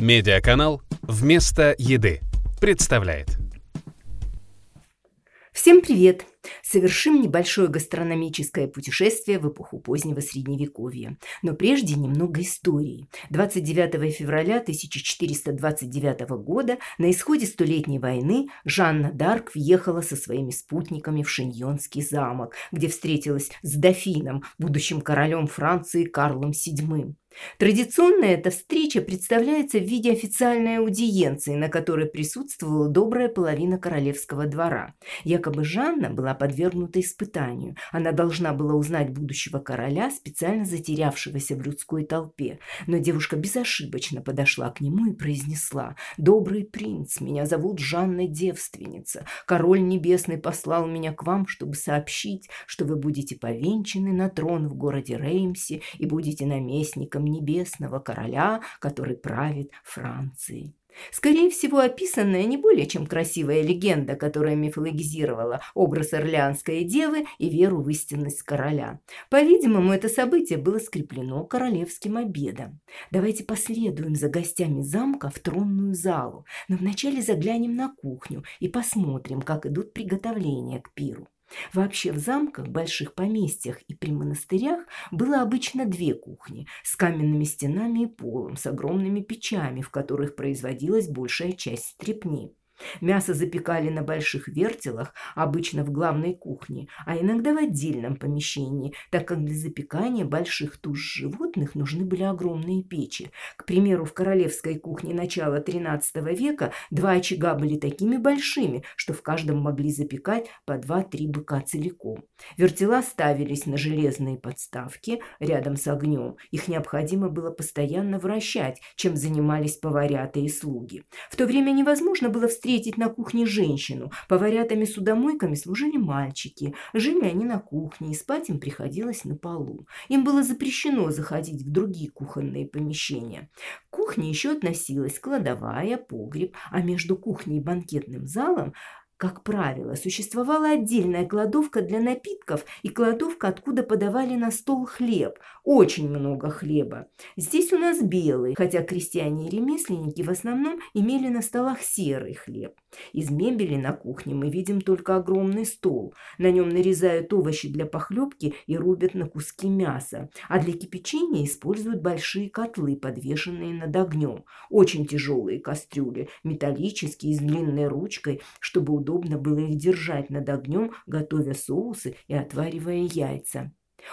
Медиаканал «Вместо еды» представляет. Всем привет! Совершим небольшое гастрономическое путешествие в эпоху позднего Средневековья. Но прежде немного истории. 29 февраля 1429 года на исходе Столетней войны Жанна Дарк въехала со своими спутниками в Шиньонский замок, где встретилась с дофином, будущим королем Франции Карлом VII. Традиционно эта встреча представляется в виде официальной аудиенции, на которой присутствовала добрая половина королевского двора. Якобы Жанна была подвергнута испытанию. Она должна была узнать будущего короля, специально затерявшегося в людской толпе. Но девушка безошибочно подошла к нему и произнесла «Добрый принц, меня зовут Жанна Девственница. Король Небесный послал меня к вам, чтобы сообщить, что вы будете повенчаны на трон в городе Реймсе и будете наместником небесного короля, который правит Францией. Скорее всего, описанная не более чем красивая легенда, которая мифологизировала образ Орлеанской девы и веру в истинность короля. По-видимому, это событие было скреплено королевским обедом. Давайте последуем за гостями замка в тронную залу, но вначале заглянем на кухню и посмотрим, как идут приготовления к пиру. Вообще в замках, больших поместьях и при монастырях было обычно две кухни с каменными стенами и полом, с огромными печами, в которых производилась большая часть стрепни. Мясо запекали на больших вертелах, обычно в главной кухне, а иногда в отдельном помещении, так как для запекания больших туш животных нужны были огромные печи. К примеру, в королевской кухне начала XIII века два очага были такими большими, что в каждом могли запекать по два-три быка целиком. Вертела ставились на железные подставки рядом с огнем. Их необходимо было постоянно вращать, чем занимались поварята и слуги. В то время невозможно было встретить встретить на кухне женщину. Поварятами-судомойками служили мальчики. Жили они на кухне, и спать им приходилось на полу. Им было запрещено заходить в другие кухонные помещения. К кухне еще относилась кладовая, погреб, а между кухней и банкетным залом как правило, существовала отдельная кладовка для напитков и кладовка, откуда подавали на стол хлеб. Очень много хлеба. Здесь у нас белый, хотя крестьяне и ремесленники в основном имели на столах серый хлеб. Из мебели на кухне мы видим только огромный стол. На нем нарезают овощи для похлебки и рубят на куски мяса. А для кипячения используют большие котлы, подвешенные над огнем. Очень тяжелые кастрюли, металлические, с длинной ручкой, чтобы удобно было их держать над огнем, готовя соусы и отваривая яйца.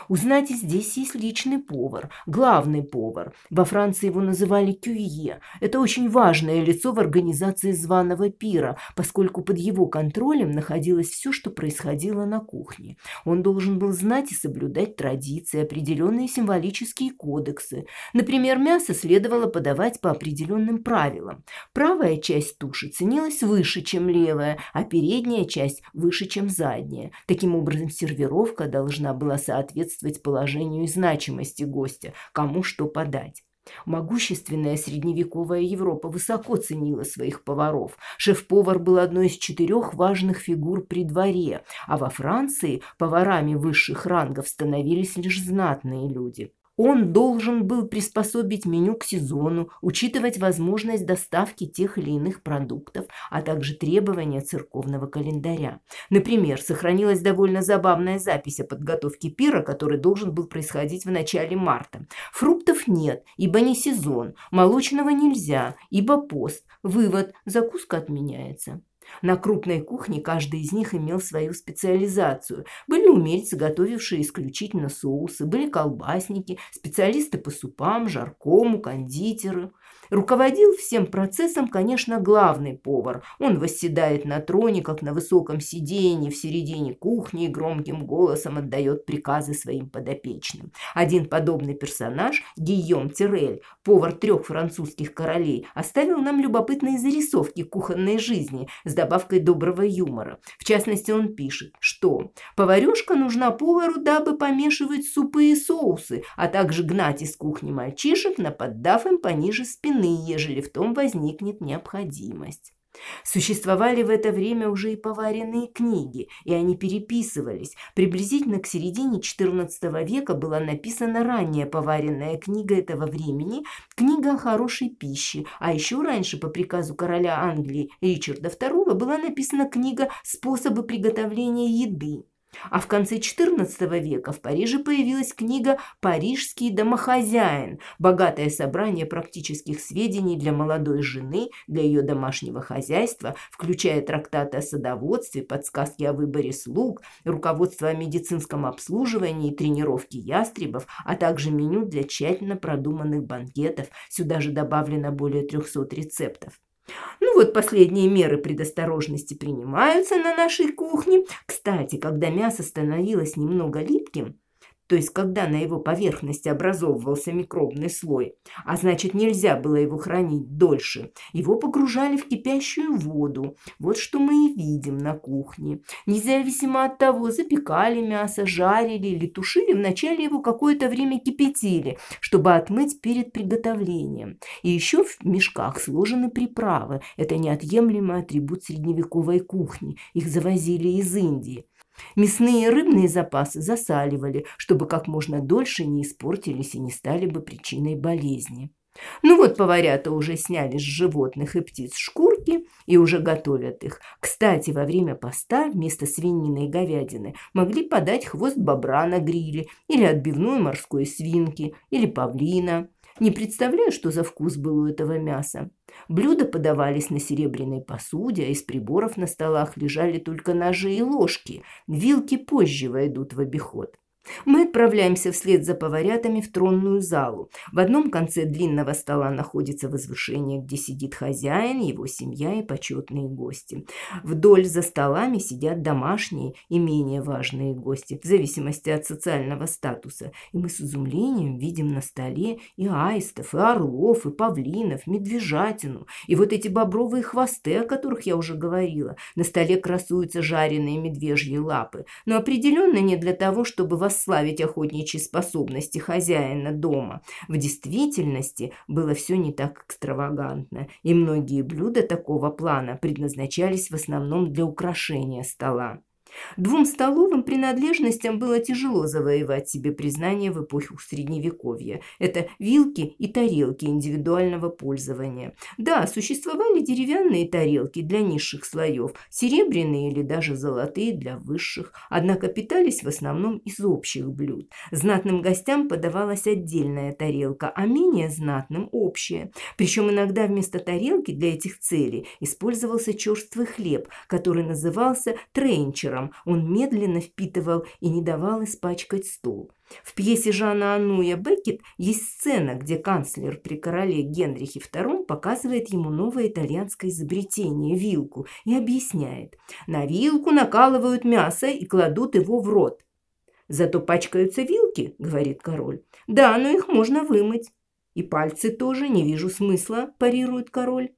Узнать здесь есть личный повар, главный повар. Во Франции его называли кюйе. Это очень важное лицо в организации званого пира, поскольку под его контролем находилось все, что происходило на кухне. Он должен был знать и соблюдать традиции, определенные символические кодексы. Например, мясо следовало подавать по определенным правилам. Правая часть туши ценилась выше, чем левая, а передняя часть выше, чем задняя. Таким образом, сервировка должна была соответствовать соответствовать положению и значимости гостя, кому что подать. Могущественная средневековая Европа высоко ценила своих поваров. Шеф-повар был одной из четырех важных фигур при дворе, а во Франции поварами высших рангов становились лишь знатные люди. Он должен был приспособить меню к сезону, учитывать возможность доставки тех или иных продуктов, а также требования церковного календаря. Например, сохранилась довольно забавная запись о подготовке пира, который должен был происходить в начале марта. Фруктов нет, ибо не сезон, молочного нельзя, ибо пост. Вывод – закуска отменяется. На крупной кухне каждый из них имел свою специализацию. Были умельцы, готовившие исключительно соусы, были колбасники, специалисты по супам, жаркому, кондитеры – Руководил всем процессом, конечно, главный повар. Он восседает на троне, как на высоком сиденье в середине кухни и громким голосом отдает приказы своим подопечным. Один подобный персонаж, Гийом Тирель, повар трех французских королей, оставил нам любопытные зарисовки кухонной жизни с добавкой доброго юмора. В частности, он пишет, что «поварешка нужна повару, дабы помешивать супы и соусы, а также гнать из кухни мальчишек, наподдав им пониже спины стороны, ежели в том возникнет необходимость. Существовали в это время уже и поваренные книги, и они переписывались. Приблизительно к середине XIV века была написана ранняя поваренная книга этого времени, книга о хорошей пище, а еще раньше по приказу короля Англии Ричарда II была написана книга «Способы приготовления еды». А в конце XIV века в Париже появилась книга «Парижский домохозяин», богатое собрание практических сведений для молодой жены, для ее домашнего хозяйства, включая трактаты о садоводстве, подсказки о выборе слуг, руководство о медицинском обслуживании и тренировке ястребов, а также меню для тщательно продуманных банкетов. Сюда же добавлено более 300 рецептов. Ну вот последние меры предосторожности принимаются на нашей кухне. Кстати, когда мясо становилось немного липким, то есть когда на его поверхности образовывался микробный слой, а значит нельзя было его хранить дольше, его погружали в кипящую воду. Вот что мы и видим на кухне. Независимо от того, запекали мясо, жарили или тушили, вначале его какое-то время кипятили, чтобы отмыть перед приготовлением. И еще в мешках сложены приправы. Это неотъемлемый атрибут средневековой кухни. Их завозили из Индии. Мясные и рыбные запасы засаливали, чтобы как можно дольше не испортились и не стали бы причиной болезни. Ну вот поварята уже сняли с животных и птиц шкурки и уже готовят их. Кстати, во время поста вместо свинины и говядины могли подать хвост бобра на гриле или отбивную морской свинки или павлина. Не представляю, что за вкус был у этого мяса. Блюда подавались на серебряной посуде, а из приборов на столах лежали только ножи и ложки. Вилки позже войдут в обиход. Мы отправляемся вслед за поварятами в тронную залу. В одном конце длинного стола находится возвышение, где сидит хозяин, его семья и почетные гости. Вдоль за столами сидят домашние и менее важные гости, в зависимости от социального статуса. И мы с изумлением видим на столе и аистов, и орлов, и павлинов, медвежатину, и вот эти бобровые хвосты, о которых я уже говорила. На столе красуются жареные медвежьи лапы, но определенно не для того, чтобы вас восславить охотничьи способности хозяина дома. В действительности было все не так экстравагантно, и многие блюда такого плана предназначались в основном для украшения стола. Двум столовым принадлежностям было тяжело завоевать себе признание в эпоху Средневековья. Это вилки и тарелки индивидуального пользования. Да, существовали деревянные тарелки для низших слоев, серебряные или даже золотые для высших, однако питались в основном из общих блюд. Знатным гостям подавалась отдельная тарелка, а менее знатным – общая. Причем иногда вместо тарелки для этих целей использовался черствый хлеб, который назывался тренчером, утром он медленно впитывал и не давал испачкать стол. В пьесе Жана Ануя Беккет есть сцена, где канцлер при короле Генрихе II показывает ему новое итальянское изобретение – вилку, и объясняет. На вилку накалывают мясо и кладут его в рот. «Зато пачкаются вилки», – говорит король. «Да, но их можно вымыть». «И пальцы тоже, не вижу смысла», – парирует король.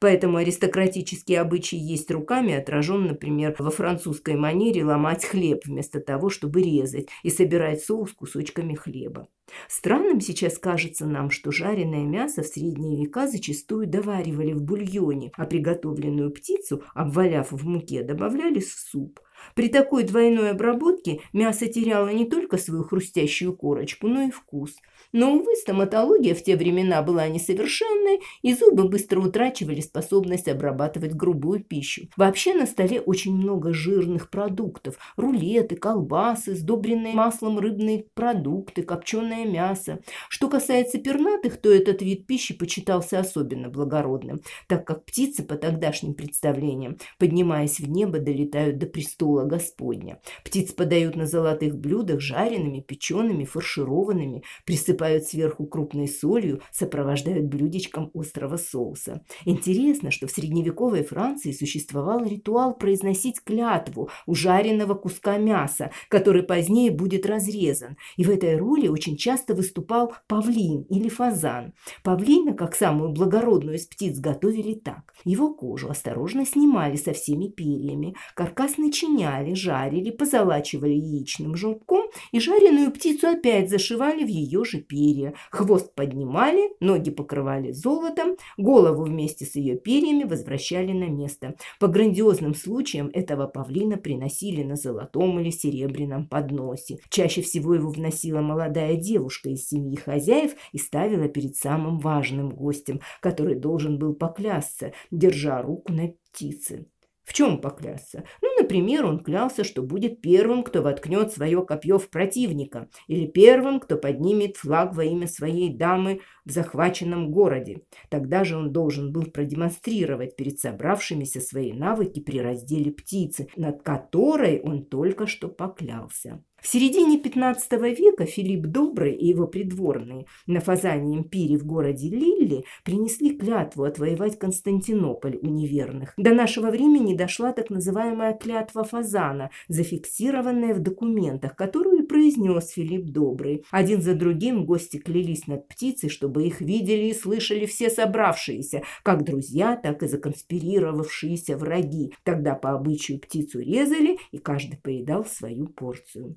Поэтому аристократический обычай есть руками отражен, например, во французской манере ломать хлеб вместо того, чтобы резать и собирать соус кусочками хлеба. Странным сейчас кажется нам, что жареное мясо в средние века зачастую доваривали в бульоне, а приготовленную птицу, обваляв в муке, добавляли в суп. При такой двойной обработке мясо теряло не только свою хрустящую корочку, но и вкус – но, увы, стоматология в те времена была несовершенной, и зубы быстро утрачивали способность обрабатывать грубую пищу. Вообще на столе очень много жирных продуктов. Рулеты, колбасы, сдобренные маслом рыбные продукты, копченое мясо. Что касается пернатых, то этот вид пищи почитался особенно благородным, так как птицы по тогдашним представлениям, поднимаясь в небо, долетают до престола Господня. Птиц подают на золотых блюдах жареными, печеными, фаршированными, посыпают сверху крупной солью, сопровождают блюдечком острого соуса. Интересно, что в средневековой Франции существовал ритуал произносить клятву у жареного куска мяса, который позднее будет разрезан. И в этой роли очень часто выступал павлин или фазан. Павлина, как самую благородную из птиц, готовили так. Его кожу осторожно снимали со всеми перьями, каркас начиняли, жарили, позолачивали яичным желтком и жареную птицу опять зашивали в ее же перья. Хвост поднимали, ноги покрывали золотом, голову вместе с ее перьями возвращали на место. По грандиозным случаям этого павлина приносили на золотом или серебряном подносе. Чаще всего его вносила молодая девушка из семьи хозяев и ставила перед самым важным гостем, который должен был поклясться, держа руку на птице. В чем поклясться? Ну, например, он клялся, что будет первым, кто воткнет свое копье в противника, или первым, кто поднимет флаг во имя своей дамы в захваченном городе. Тогда же он должен был продемонстрировать перед собравшимися свои навыки при разделе птицы, над которой он только что поклялся. В середине XV века Филипп Добрый и его придворные на фазаньем пире в городе Лилли принесли клятву отвоевать Константинополь у неверных. До нашего времени дошла так называемая клятва фазана, зафиксированная в документах, которую произнес Филипп Добрый. Один за другим гости клялись над птицей, чтобы их видели и слышали все собравшиеся, как друзья, так и законспирировавшиеся враги. Тогда по обычаю птицу резали, и каждый поедал свою порцию.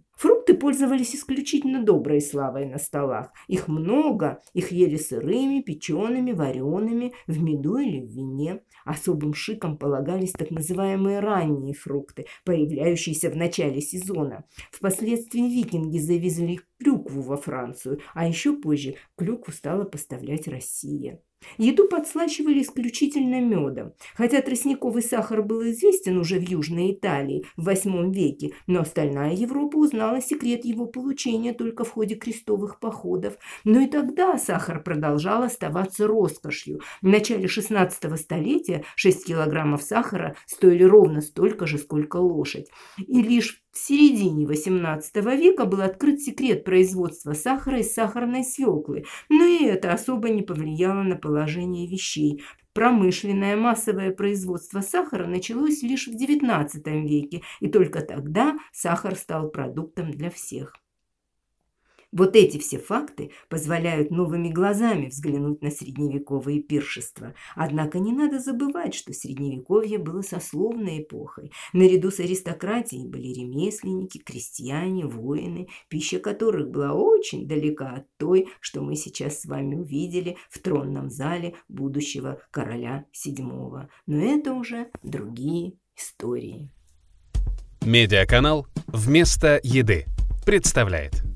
Фрукты пользовались исключительно доброй славой на столах. Их много, их ели сырыми, печеными, вареными, в меду или в вине. Особым шиком полагались так называемые ранние фрукты, появляющиеся в начале сезона. Впоследствии викинги завезли клюкву во Францию, а еще позже клюкву стала поставлять Россия. Еду подслащивали исключительно медом. Хотя тростниковый сахар был известен уже в Южной Италии в VIII веке, но остальная Европа узнала секрет его получения только в ходе крестовых походов. Но и тогда сахар продолжал оставаться роскошью. В начале XVI столетия 6 килограммов сахара стоили ровно столько же, сколько лошадь. И лишь в середине XVIII века был открыт секрет производства сахара из сахарной свеклы, но и это особо не повлияло на положение вещей. Промышленное массовое производство сахара началось лишь в XIX веке, и только тогда сахар стал продуктом для всех. Вот эти все факты позволяют новыми глазами взглянуть на средневековые пиршества. Однако не надо забывать, что средневековье было сословной эпохой. Наряду с аристократией были ремесленники, крестьяне, воины, пища которых была очень далека от той, что мы сейчас с вами увидели в тронном зале будущего короля VII. Но это уже другие истории. Медиаканал «Вместо еды» представляет